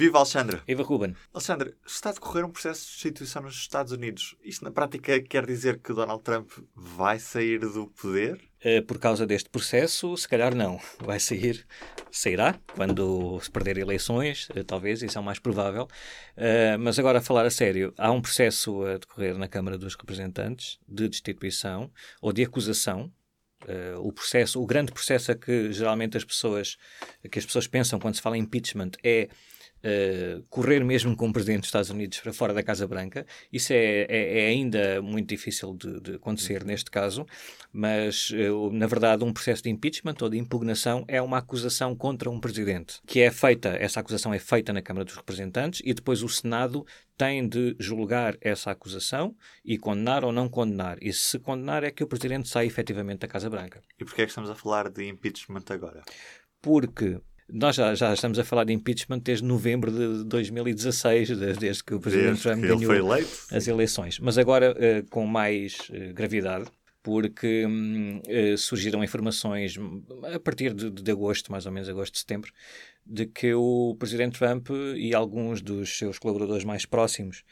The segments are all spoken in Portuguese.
Viva Alexandre! Viva Ruben! Alexandre, está a decorrer um processo de destituição nos Estados Unidos. Isto na prática quer dizer que Donald Trump vai sair do poder? Uh, por causa deste processo, se calhar não. Vai sair, sairá, quando se perder eleições, uh, talvez, isso é o mais provável. Uh, mas agora, a falar a sério, há um processo a decorrer na Câmara dos Representantes de destituição ou de acusação o processo, o grande processo a que geralmente as pessoas, que as pessoas pensam quando se fala em impeachment é Uh, correr mesmo com o presidente dos Estados Unidos para fora da Casa Branca. Isso é, é, é ainda muito difícil de, de, acontecer neste caso, mas uh, na verdade um processo de impeachment ou de impugnação é uma acusação contra um presidente, que é feita, essa acusação é feita na Câmara dos Representantes e depois o Senado tem de julgar essa acusação e condenar ou não condenar. E se condenar é que o presidente sai efetivamente da Casa Branca. E porquê é que estamos a falar de impeachment agora? Porque nós já, já, estamos a falar de impeachment desde novembro de 2016, desde que o Presidente Trump ganhou as eleições. Mas agora uh, com mais uh, gravidade, porque uh, surgiram informações a partir de, de, agosto, mais ou menos agosto, setembro, de que o Presidente Trump e alguns dos seus colaboradores mais próximos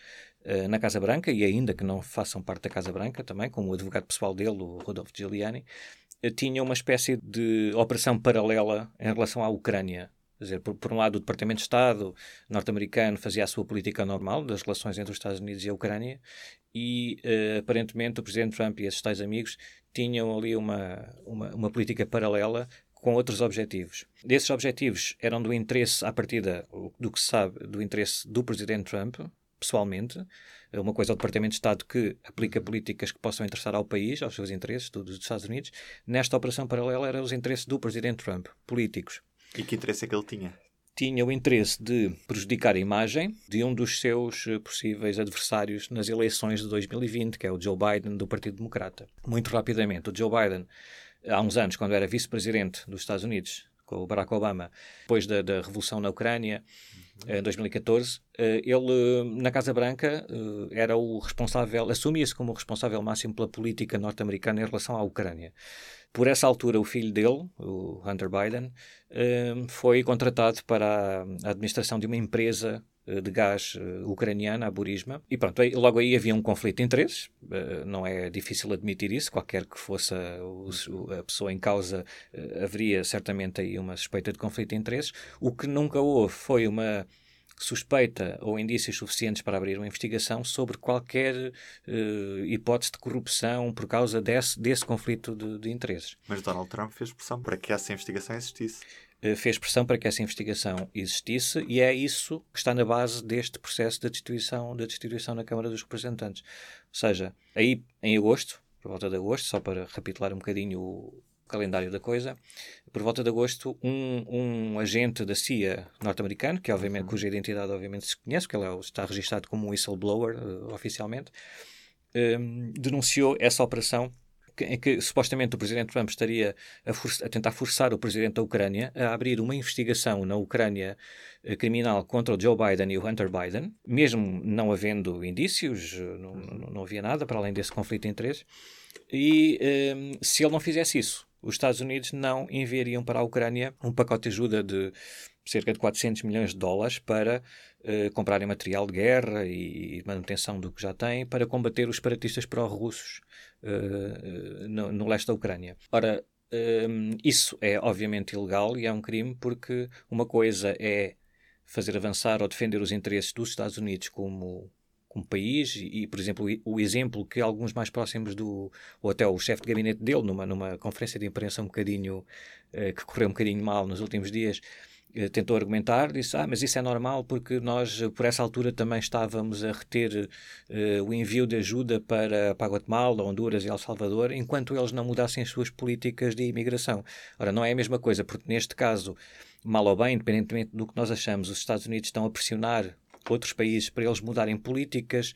na Casa Branca, e ainda que não façam parte da Casa Branca também, como o advogado pessoal dele, o Rodolfo Giuliani, tinha uma espécie de operação paralela em relação à Ucrânia. Quer dizer, por, por, um lado, o Departamento de Estado norte-americano fazia a sua política normal das relações entre os Estados Unidos e a Ucrânia, e uh, aparentemente o Presidente Trump e esses tais amigos tinham ali uma, uma, uma, política paralela com outros objetivos. Desses objetivos eram do interesse, à partida, do que se sabe, do interesse do Presidente Trump, pessoalmente, uma coisa ao Departamento de Estado que aplica políticas que possam interessar ao país, aos seus interesses, dos Estados Unidos. Nesta operação paralela eram os interesses do Presidente Trump, políticos. E que interesse é que ele tinha? Tinha o interesse de prejudicar a imagem de um dos seus eh, possíveis adversários nas eleições de 2020, que é o Joe Biden, do Partido Democrata. Muito rapidamente, o Joe Biden, há uns anos, quando era vice-presidente dos Estados Unidos, com o Barack Obama, depois da, da revolução na Ucrânia, em 2014, eh, ele, na Casa Branca, eh, era o responsável, assumia-se como o responsável máximo pela política norte-americana em relação à Ucrânia. Por essa altura, o filho dele, o Hunter Biden, eh, foi contratado para a administração de uma empresa de gás ucraniana, a Burisma. E pronto, logo aí havia um conflito de interesses, não é difícil admitir isso, qualquer que fosse a, pessoa em causa, haveria certamente aí uma suspeita de conflito de interesses. O que nunca houve foi uma suspeita ou indícios suficientes para abrir uma investigação sobre qualquer uh, hipótese de corrupção por causa desse, desse conflito de, de interesses. Mas Donald Trump fez pressão para que essa investigação existisse. Uh, fez pressão para que essa investigação existisse e é isso que está na base deste processo de destituição, de destituição na Câmara dos Representantes. Ou seja, aí em agosto, por volta de agosto, só para recapitular um bocadinho o, calendário da coisa, por volta de agosto, um, um agente da CIA norte-americano, que obviamente, uhum. cuja identidade obviamente se conhece, porque ele é, está registado como um whistleblower uh, oficialmente, um, denunciou essa operação em que supostamente o presidente Trump estaria a, a, tentar forçar o presidente da Ucrânia a abrir uma investigação na Ucrânia uh, criminal contra o Joe Biden e o Hunter Biden, mesmo não havendo indícios, uh, não, não, não havia nada para além desse conflito de interesse. E um, se ele não fizesse isso, os Estados Unidos não enviariam para a Ucrânia um pacote de ajuda de cerca de 400 milhões de dólares para uh, comprarem material de guerra e, manutenção do que já têm para combater os separatistas pró-russos uh, no, no, leste da Ucrânia. Ora, um, isso é obviamente ilegal e é um crime porque uma coisa é fazer avançar ou defender os interesses dos Estados Unidos como como país e, por exemplo, o, exemplo que alguns mais próximos do, ou até o chefe de gabinete dele, numa, numa conferência de imprensa um bocadinho, eh, que correu um bocadinho mal nos últimos dias, eh, tentou argumentar, disse, ah, mas isso é normal porque nós, por essa altura, também estávamos a reter eh, o envio de ajuda para, para Guatemala, Honduras e El Salvador, enquanto eles não mudassem as suas políticas de imigração. Ora, não é a mesma coisa, porque neste caso, mal ou bem, independentemente do que nós achamos, os Estados Unidos estão a pressionar outros países para eles mudarem políticas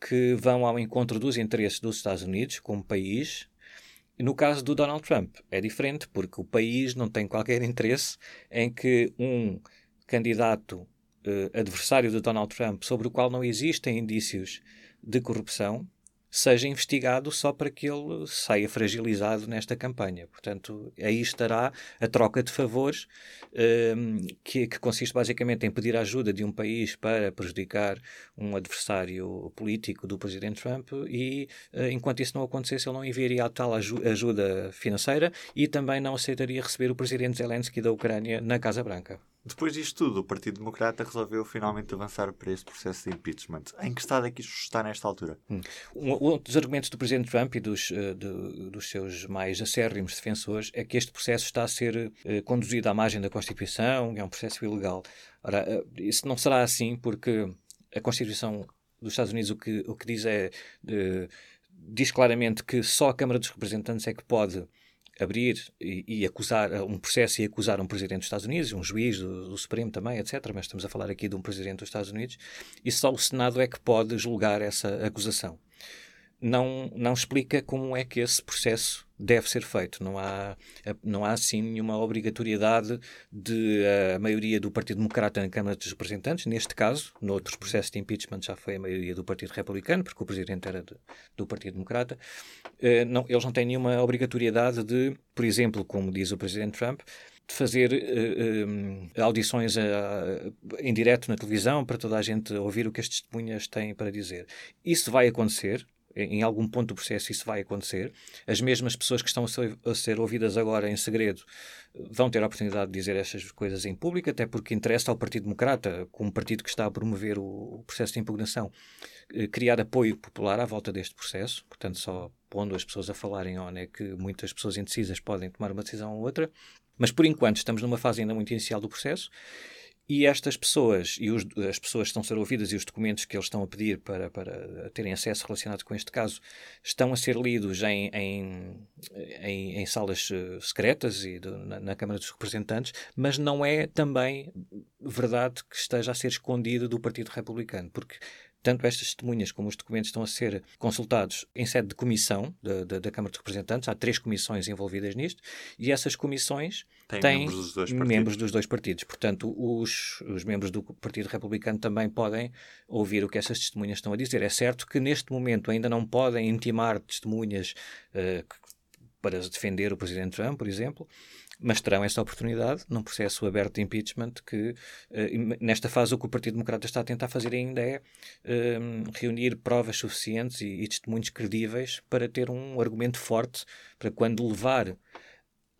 que vão ao encontro dos interesses dos Estados Unidos como país. No caso do Donald Trump é diferente, porque o país não tem qualquer interesse em que um candidato uh, adversário de Donald Trump, sobre o qual não existem indícios de corrupção, seja investigado só para que ele saia fragilizado nesta campanha. Portanto, aí estará a troca de favores, um, que, que, consiste basicamente em pedir ajuda de um país para prejudicar um adversário político do presidente Trump e, uh, enquanto isso não acontecesse, ele não enviaria a tal ajuda financeira e também não aceitaria receber o presidente Zelensky da Ucrânia na Casa Branca. Depois disto tudo, o Partido Democrata resolveu finalmente avançar para esse processo de impeachment. Em que estado é que isto está nesta altura? Hum. Um, um dos argumentos do Presidente Trump e dos, de, dos seus mais acérrimos defensores é que este processo está a ser uh, conduzido à margem da Constituição, é um processo ilegal. Ora, uh, isso não será assim porque a Constituição dos Estados Unidos o que, o que diz é diz claramente que só a Câmara dos Representantes é que pode abrir e, e, acusar um processo e acusar um presidente dos Estados Unidos, um juiz do, do, Supremo também, etc. Mas estamos a falar aqui de um presidente dos Estados Unidos e só o Senado é que pode julgar essa acusação não, não explica como é que esse processo deve ser feito. Não há, não há assim, nenhuma obrigatoriedade de a maioria do Partido Democrata na Câmara dos Representantes. Neste caso, noutros processos de impeachment já foi a maioria do Partido Republicano, porque o Presidente era de, do Partido Democrata. Uh, não, eles não têm nenhuma obrigatoriedade de, por exemplo, como diz o Presidente Trump, de fazer uh, uh, audições em direto na televisão para toda a gente ouvir o que as testemunhas têm para dizer. Isso vai acontecer, em algum ponto do processo isso vai acontecer. As mesmas pessoas que estão a ser, ouvidas agora em segredo vão ter a oportunidade de dizer estas coisas em público, até porque interessa ao Partido Democrata, como partido que está a promover o, processo de impugnação, eh, criar apoio popular à volta deste processo. Portanto, só pondo as pessoas a falarem on é que muitas pessoas indecisas podem tomar uma decisão ou outra. Mas, por enquanto, estamos numa fase ainda muito inicial do processo e estas pessoas, e os, as pessoas que estão a ser ouvidas e os documentos que eles estão a pedir para, para terem acesso relacionado com este caso, estão a ser lidos em, em, em, em salas uh, secretas e do, na, na, Câmara dos Representantes, mas não é também verdade que esteja a ser escondido do Partido Republicano, porque tanto estas testemunhas como os documentos estão a ser consultados em sede de comissão da, da, da Câmara de Representantes. Há três comissões envolvidas nisto e essas comissões Tem têm membros dos dois partidos. Membros dos dois partidos. Portanto, os, os membros do Partido Republicano também podem ouvir o que essas testemunhas estão a dizer. É certo que neste momento ainda não podem intimar testemunhas uh, para defender o Presidente Trump, por exemplo, mas terão esta oportunidade num processo aberto de impeachment que, uh, nesta fase, o que o Partido Democrata está a tentar fazer ainda é uh, reunir provas suficientes e, e testemunhos credíveis para ter um argumento forte para quando levar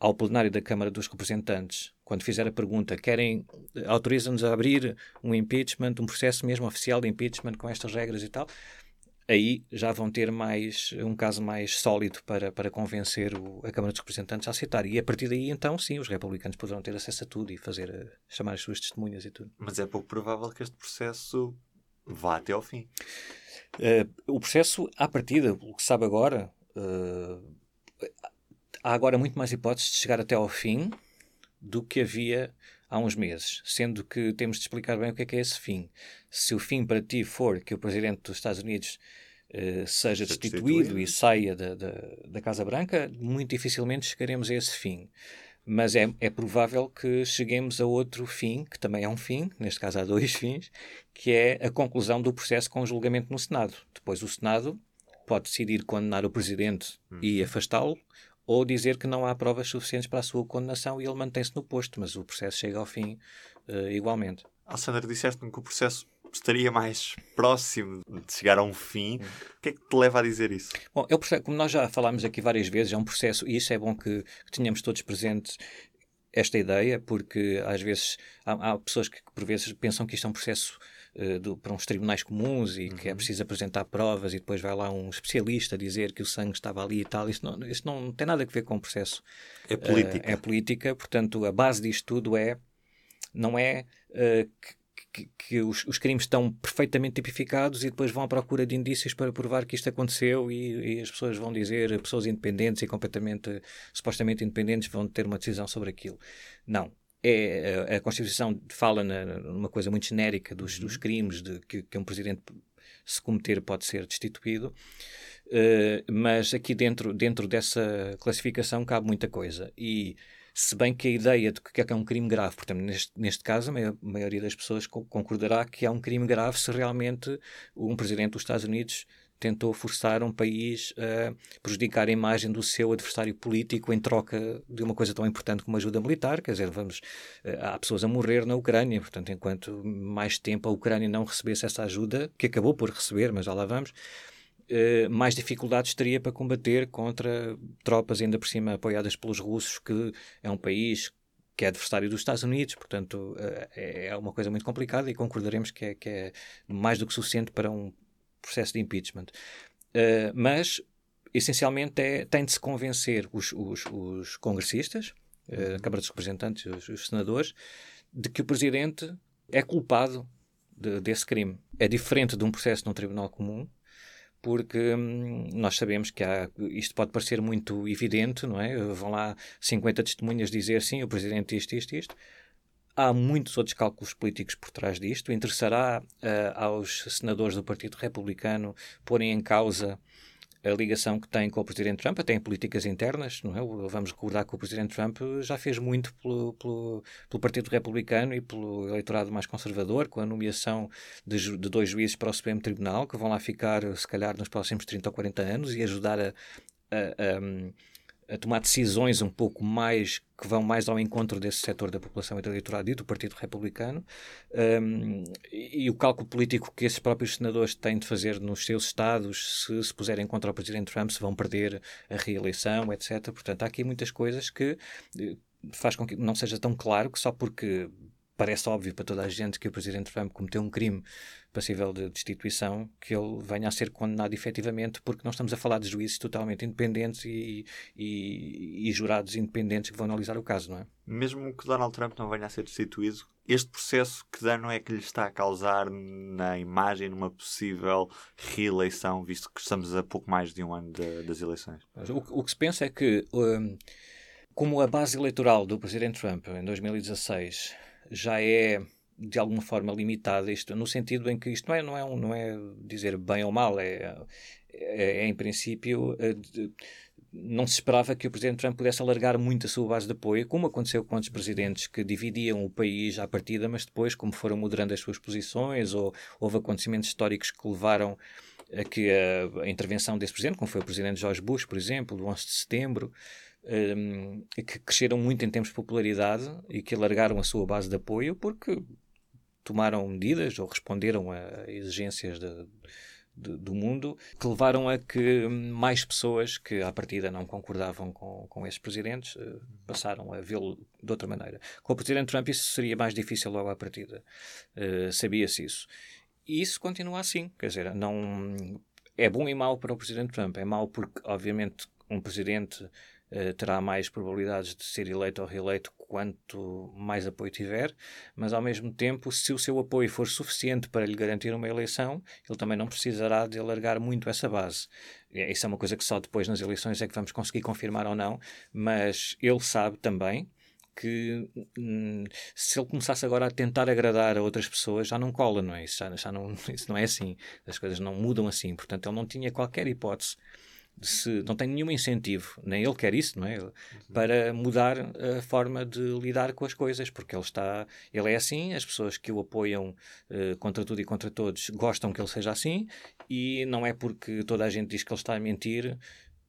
ao plenário da Câmara dos Representantes, quando fizer a pergunta, querem, autorizam-nos a abrir um impeachment, um processo mesmo oficial de impeachment com estas regras e tal, aí já vão ter mais um caso mais sólido para, para convencer o, a Câmara dos Representantes a aceitar. E a partir daí, então, sim, os republicanos poderão ter acesso a tudo e fazer eh, chamar as suas testemunhas e tudo. Mas é pouco provável que este processo vá até ao fim. Uh, o processo, à partida, o que sabe agora, uh, há agora muito mais hipóteses de chegar até ao fim do que havia há uns meses, sendo que temos de explicar bem o que é que é esse fim. Se o fim para ti for que o presidente dos Estados Unidos uh, seja destituído, e saia da, da, da, Casa Branca, muito dificilmente chegaremos a esse fim. Mas é, é provável que cheguemos a outro fim, que também é um fim, neste caso há dois fins, que é a conclusão do processo com o julgamento no Senado. Depois o Senado pode decidir condenar o presidente hum. e afastá-lo, ou dizer que não há provas suficientes para a sua condenação e ele mantém-se no posto, mas o processo chega ao fim uh, igualmente. Alessandra, disseste-me que o processo estaria mais próximo de chegar a um fim. Hum. O que é que te leva a dizer isso? Bom, processo, como nós já falámos aqui várias vezes, é um processo, e isso é bom que, que tenhamos todos presentes esta ideia, porque às vezes há, há pessoas que por vezes pensam que isto é um processo do, para uns tribunais comuns e uhum. que é uhum. preciso apresentar provas e depois vai lá um especialista dizer que o sangue estava ali e tal. Isso não, isso não tem nada a ver com o processo. É política. Uh, é política, portanto, a base disto tudo é não é uh, que, que os, os, crimes estão perfeitamente tipificados e depois vão à procura de indícios para provar que isto aconteceu e, e, as pessoas vão dizer, pessoas independentes e completamente, supostamente independentes, vão ter uma decisão sobre aquilo. Não é a, Constituição fala na, numa coisa muito genérica dos, uhum. dos crimes de que, que, um presidente se cometer pode ser destituído, uh, mas aqui dentro dentro dessa classificação cabe muita coisa e se bem que a ideia de que é, que é um crime grave, portanto, neste, neste caso, a maioria das pessoas concordará que é um crime grave se realmente um presidente dos Estados Unidos tentou forçar um país a prejudicar a imagem do seu adversário político em troca de uma coisa tão importante como ajuda militar. Quer dizer, vamos, uh, há pessoas a morrer na Ucrânia, portanto, enquanto mais tempo a Ucrânia não recebesse essa ajuda, que acabou por receber, mas já lá vamos, Uh, mais dificuldades teria para combater contra tropas, ainda por cima apoiadas pelos russos, que é um país que é adversário dos Estados Unidos, portanto uh, é uma coisa muito complicada e concordaremos que é, que é mais do que suficiente para um processo de impeachment. Uh, mas, essencialmente, é, tem de se convencer os, os, os congressistas, a Câmara dos Representantes, os, os senadores, de que o presidente é culpado de, desse crime. É diferente de um processo num tribunal comum, porque hum, nós sabemos que há, isto pode parecer muito evidente, não é? Vão lá 50 testemunhas dizer sim, o presidente isto, isto, isto. Há muitos outros cálculos políticos por trás disto. Interessará uh, aos senadores do Partido Republicano porem em causa a ligação que tem com o Presidente Trump, até em políticas internas, não é? Vamos recordar que o Presidente Trump já fez muito pelo, pelo, pelo Partido Republicano e pelo eleitorado mais conservador, com a nomeação de, de, dois juízes para o Supremo Tribunal, que vão lá ficar, se calhar, nos próximos 30 ou 40 anos e ajudar a, a, a a tomar decisões um pouco mais que vão mais ao encontro desse setor da população e do eleitorado e do Partido Republicano um, e, o cálculo político que esses próprios senadores têm de fazer nos seus estados se se puserem contra o Presidente Trump se vão perder a reeleição, etc. Portanto, há aqui muitas coisas que eh, faz com que não seja tão claro que só porque parece óbvio para toda a gente que o Presidente Trump cometeu um crime passível de destituição, que ele venha a ser condenado efetivamente, porque nós estamos a falar de juízes totalmente independentes e, e, e, jurados independentes que vão analisar o caso, não é? Mesmo que Donald Trump não venha a ser destituído, este processo, que dano é que lhe está a causar na imagem numa possível reeleição, visto que estamos a pouco mais de um ano de, das eleições? O, o, que se pensa é que, um, como a base eleitoral do Presidente Trump em 2016 já é de alguma forma limitada isto no sentido em que isto não é não é, um, não é dizer bem ou mal é, é, é em princípio é, de, não se esperava que o presidente Trump pudesse alargar muito a sua base de apoio, como aconteceu com outros presidentes que dividiam o país à partida, mas depois, como foram moderando as suas posições, ou houve acontecimentos históricos que levaram a que a, a intervenção desse presidente, como foi o presidente George Bush, por exemplo, do 11 de setembro, um, que cresceram muito em termos de popularidade e que alargaram a sua base de apoio porque tomaram medidas ou responderam a exigências de, de, do mundo que levaram a que mais pessoas que à partida não concordavam com, com esses presidentes uh, passaram a vê-lo de outra maneira. Com o presidente Trump isso seria mais difícil logo à partida. Uh, Sabia-se isso. E isso continua assim. Quer dizer, não é bom e mau para o presidente Trump. É mau porque, obviamente, um presidente uh, terá mais probabilidades de ser eleito ou reeleito quanto mais apoio tiver, mas ao mesmo tempo, se o seu apoio for suficiente para lhe garantir uma eleição, ele também não precisará de alargar muito essa base. Isso é uma coisa que só depois nas eleições é que vamos conseguir confirmar ou não, mas ele sabe também que hum, se ele começasse agora a tentar agradar a outras pessoas, já não cola, não é? Isso, já, já não, isso não é assim. As coisas não mudam assim. Portanto, ele não tinha qualquer hipótese se não tem nenhum incentivo, nem ele quer isso, não é? Para mudar a forma de lidar com as coisas, porque ele está, ele é assim, as pessoas que o apoiam uh, contra tudo e contra todos gostam que ele seja assim, e não é porque toda a gente diz que ele está a mentir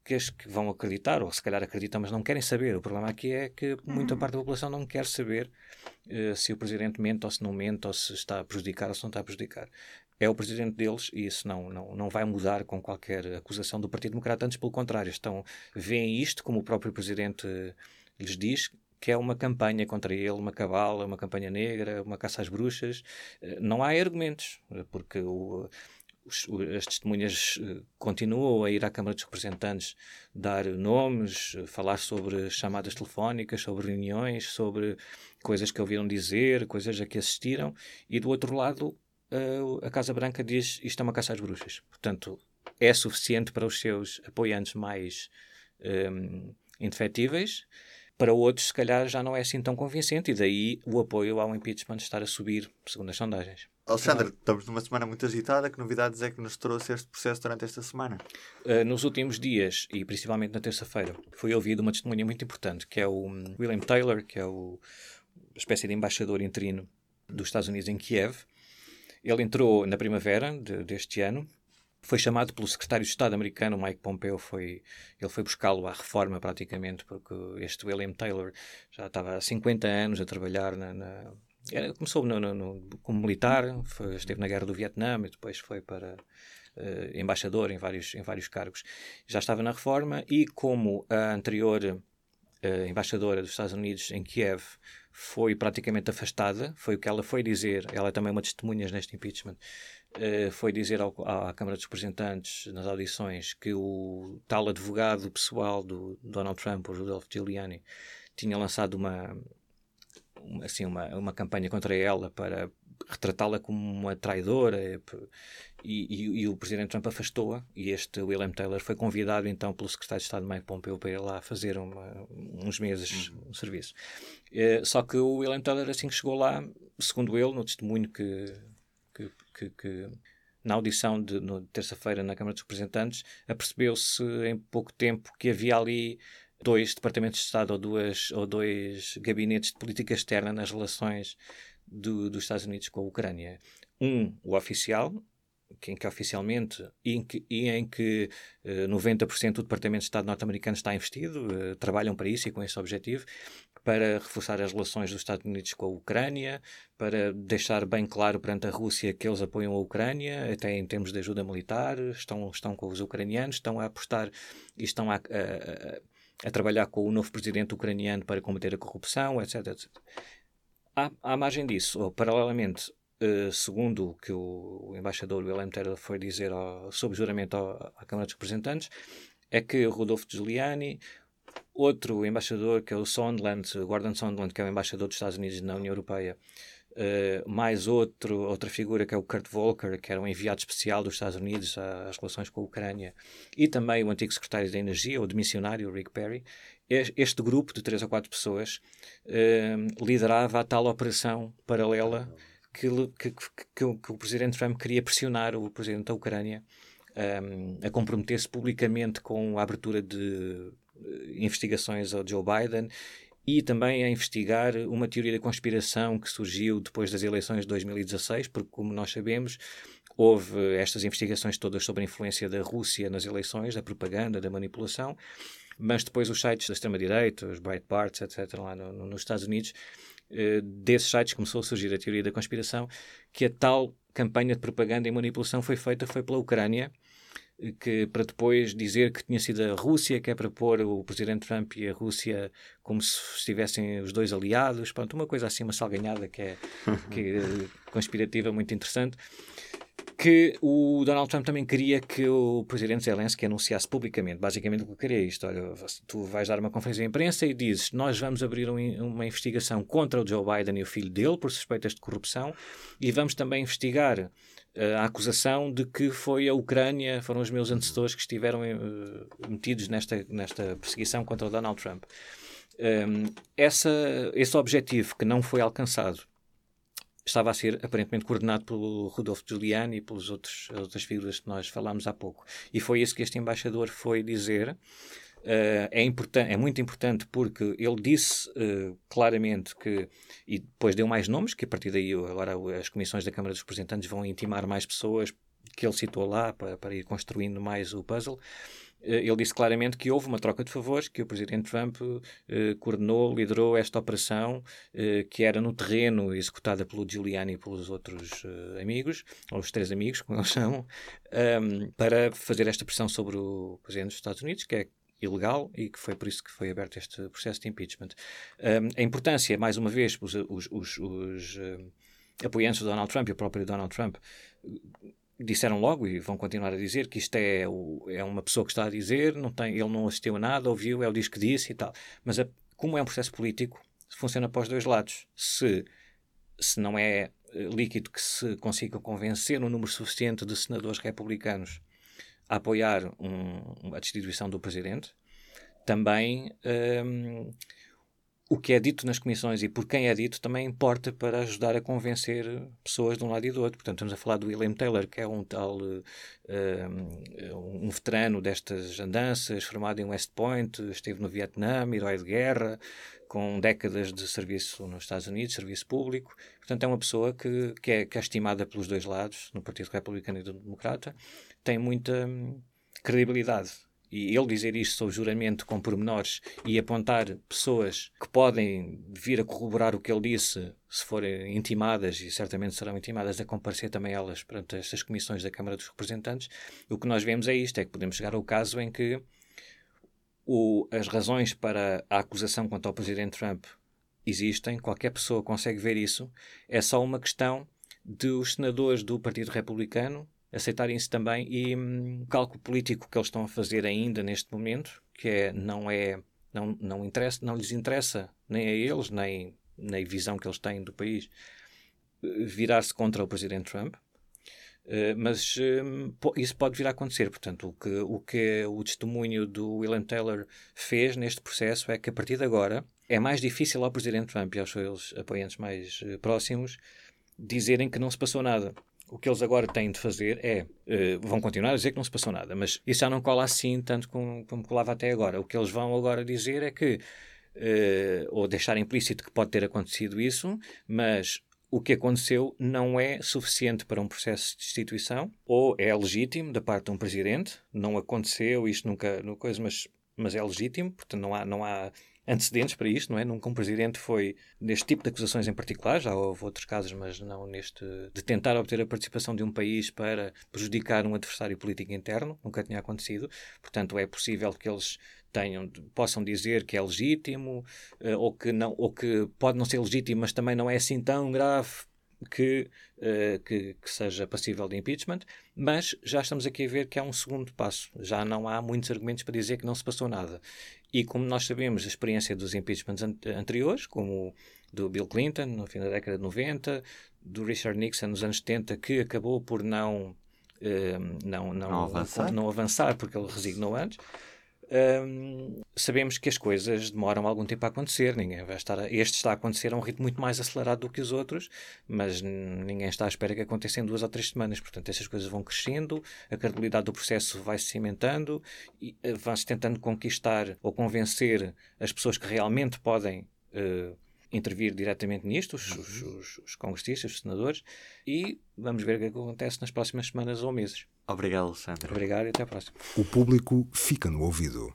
que as que vão acreditar, ou se calhar acreditam, mas não querem saber. O problema aqui é que muita uhum. parte da população não quer saber uh, se o presidente mente ou se não mente, ou se está a prejudicar ou se não está a prejudicar é o presidente deles e isso não, não, não vai mudar com qualquer acusação do Partido Democrata. Antes, pelo contrário, estão, veem isto, como o próprio presidente lhes diz, que é uma campanha contra ele, uma cabala, uma campanha negra, uma caça às bruxas. Eh, não há argumentos, porque o, os, as testemunhas eh, continuam a ir à Câmara dos Representantes dar nomes, falar sobre chamadas telefónicas, sobre reuniões, sobre coisas que ouviram dizer, coisas a que assistiram, e do outro lado a Casa Branca diz isto é uma caça às bruxas. Portanto, é suficiente para os seus apoiantes mais um, ehm, indefetíveis. Para outros, se calhar, já não é assim tão convincente e daí o apoio ao impeachment estar a subir, segundo as sondagens. Alexandre, estamos numa semana muito agitada. Que novidades é que nos trouxe este processo durante esta semana? Uh, nos últimos dias, e principalmente na terça-feira, foi ouvido uma testemunha muito importante, que é o William Taylor, que é o espécie de embaixador interino dos Estados Unidos em Kiev, ele entrou na primavera de, deste ano foi chamado pelo secretário de Estado americano, Mike Pompeo, foi, ele foi buscá-lo à reforma praticamente, porque este William Taylor já estava há 50 anos a trabalhar na... na era, começou no, no, no, como militar, foi, esteve na guerra do Vietnã e depois foi para uh, embaixador em vários, em vários cargos. Já estava na reforma e como a anterior uh, embaixadora dos Estados Unidos em Kiev foi praticamente afastada, foi o que ela foi dizer, ela é também uma testemunha neste impeachment, uh, foi dizer ao, à Câmara dos Representantes nas audições que o tal advogado pessoal do Donald Trump, o Rudolph Giuliani, tinha lançado uma, uma, assim, uma, uma campanha contra ela para retratá-la como uma traidora e, e, e, o presidente Trump afastou-a e este William Taylor foi convidado então pelo secretário de Estado Mike Pompeo para ir lá fazer uma, uns meses uhum. um serviço. Uh, só que o William Taylor assim que chegou lá, segundo ele, no testemunho que, que, que, que na audição de terça-feira na Câmara dos Representantes, apercebeu-se em pouco tempo que havia ali dois departamentos de Estado ou, duas, ou dois gabinetes de política externa nas relações do, dos Estados Unidos com a Ucrânia. Um, o oficial, em que oficialmente e em que, e em que uh, eh, 90% do Departamento de Estado norte-americano está investido, uh, trabalham para isso e com esse objetivo, para reforçar as relações dos Estados Unidos com a Ucrânia, para deixar bem claro perante a Rússia que eles apoiam a Ucrânia, até em termos de ajuda militar, estão, estão com os ucranianos, estão a apostar e estão a, a, a, a trabalhar com o novo presidente ucraniano para combater a corrupção, etc. etc. À, à margem disso, ou paralelamente, Uh, segundo o que o embaixador William Taylor foi dizer ao, sob juramento ao, à Câmara dos Representantes, é que Rodolfo Giuliani, outro embaixador, que é o Sondland, Gordon Sondland, que é o embaixador dos Estados Unidos na União Europeia, uh, mais outro, outra figura que é o Kurt Volker, que era um enviado especial dos Estados Unidos às relações com a Ucrânia, e também o antigo secretário da Energia, o demissionário Rick Perry, este grupo de três ou quatro pessoas uh, liderava a tal operação paralela que, que, que, que, o presidente Trump queria pressionar o presidente da Ucrânia um, a comprometer-se publicamente com a abertura de uh, investigações ao Joe Biden e também a investigar uma teoria da conspiração que surgiu depois das eleições de 2016, porque, como nós sabemos, houve estas investigações todas sobre a influência da Rússia nas eleições, da propaganda, da manipulação, mas depois os sites da extrema-direita, os Breitbart, etc., lá no, no, nos Estados Unidos, eh, desses sites começou a surgir a teoria da conspiração que a tal campanha de propaganda e manipulação foi feita foi pela Ucrânia que para depois dizer que tinha sido a Rússia que é para pôr o presidente Trump e a Rússia como se estivessem os dois aliados, pronto, uma coisa assim, uma salganhada que é, que é conspirativa muito interessante que o Donald Trump também queria que o presidente Zelensky anunciasse publicamente. Basicamente, o que queria é isto: olha, tu vais dar uma conferência de imprensa e dizes: Nós vamos abrir um, uma investigação contra o Joe Biden e o filho dele por suspeitas de corrupção e vamos também investigar uh, a acusação de que foi a Ucrânia, foram os meus antecessores que estiveram uh, metidos nesta, nesta perseguição contra o Donald Trump. Um, ehm, essa, esse objetivo que não foi alcançado estava a ser aparentemente coordenado pelo Rodolfo Giuliani e pelas outras figuras que nós falámos há pouco. E foi isso que este embaixador foi dizer. Uh, é, é muito importante porque ele disse uh, claramente que, e depois deu mais nomes, que a partir daí agora as comissões da Câmara dos Representantes vão intimar mais pessoas que ele citou lá para, para ir construindo mais o puzzle. Eh, ele disse claramente que houve uma troca de favores, que o presidente Trump eh, coordenou, liderou esta operação, eh, que era no terreno executada pelo Giuliani e pelos outros amigos, ou os três amigos, como eles são, um, para fazer esta pressão sobre o presidente dos Estados Unidos, que é ilegal e que foi por isso que foi aberto este processo de impeachment. Um, a importância, mais uma vez, os, os, os, os apoiantes do Donald Trump e o próprio Donald Trump disseram logo e vão continuar a dizer que isto é, o, é uma pessoa que está a dizer, não tem, ele não assistiu a nada, ouviu, o disco que disse e tal. Mas a, como é um processo político, funciona para os dois lados. Se, se não é eh, líquido que se consiga convencer um número suficiente de senadores republicanos a apoiar um, a destituição do presidente, também um, o que é dito nas comissões e por quem é dito também importa para ajudar a convencer pessoas de um lado e do outro. Portanto, estamos a falar do William Taylor, que é um tal uh, um veterano destas andanças, formado em West Point, esteve no Vietnã, herói de guerra, com décadas de serviço nos Estados Unidos, serviço público. Portanto, é uma pessoa que, que, é, que é estimada pelos dois lados, no Partido Republicano e do Democrata, tem muita hum, credibilidade e ele dizer isto sob juramento com pormenores e apontar pessoas que podem vir a corroborar o que ele disse, se forem intimadas, e certamente serão intimadas, a comparecer também elas perante estas comissões da Câmara dos Representantes, o que nós vemos é isto: é que podemos chegar ao caso em que o, as razões para a acusação quanto ao Presidente Trump existem, qualquer pessoa consegue ver isso, é só uma questão dos senadores do Partido Republicano aceitarem isso também e hum, o cálculo político que eles estão a fazer ainda neste momento, que é não é não não interessa, não lhes interessa nem a eles nem na visão que eles têm do país virar-se contra o presidente Trump. Uh, mas uh, isso pode vir a acontecer. Portanto, o que, o que o testemunho do William Taylor fez neste processo é que a partir de agora é mais difícil ao presidente Trump e aos seus apoiantes mais uh, próximos dizerem que não se passou nada o que eles agora têm de fazer é, uh, vão continuar a dizer que não se passou nada, mas isso já não cola assim tanto como, como colava até agora. O que eles vão agora dizer é que, uh, ou deixar implícito que pode ter acontecido isso, mas o que aconteceu não é suficiente para um processo de destituição, ou é legítimo da parte de um presidente, não aconteceu, isto nunca, no coisa, mas, mas é legítimo, portanto não há, não há antecedentes para isto, não é? Nunca um presidente foi neste tipo de acusações em particular, já houve outros casos, mas não neste de tentar obter a participação de um país para prejudicar um adversário político interno, nunca tinha acontecido. Portanto, é possível que eles tenham possam dizer que é legítimo uh, ou que não ou que pode não ser legítimo, mas também não é assim tão grave que, uh, que, que, seja passível de impeachment, mas já estamos aqui a ver que há um segundo passo. Já não há muitos argumentos para dizer que não se passou nada. E como nós sabemos, a experiência dos impeachments an anteriores, como do Bill Clinton no fim da década de 90, do Richard Nixon nos anos 70, que acabou por não, uh, não, não, não, avançar. não avançar porque ele resignou antes sabemos que as coisas demoram algum tempo a acontecer. Ninguém vai estar. A, este está a acontecer a um ritmo muito mais acelerado do que os outros, mas ninguém está à espera que aconteça em duas ou três semanas. Portanto, essas coisas vão crescendo, a credibilidade do processo vai se cimentando e uh, vão-se tentando conquistar ou convencer as pessoas que realmente podem. Uh, intervir diretamente nisto, os, os, os, os congressistas, os senadores, e vamos ver o que acontece nas próximas semanas ou meses. Obrigado, Alexandre. Obrigado e até à próxima. O público fica no ouvido.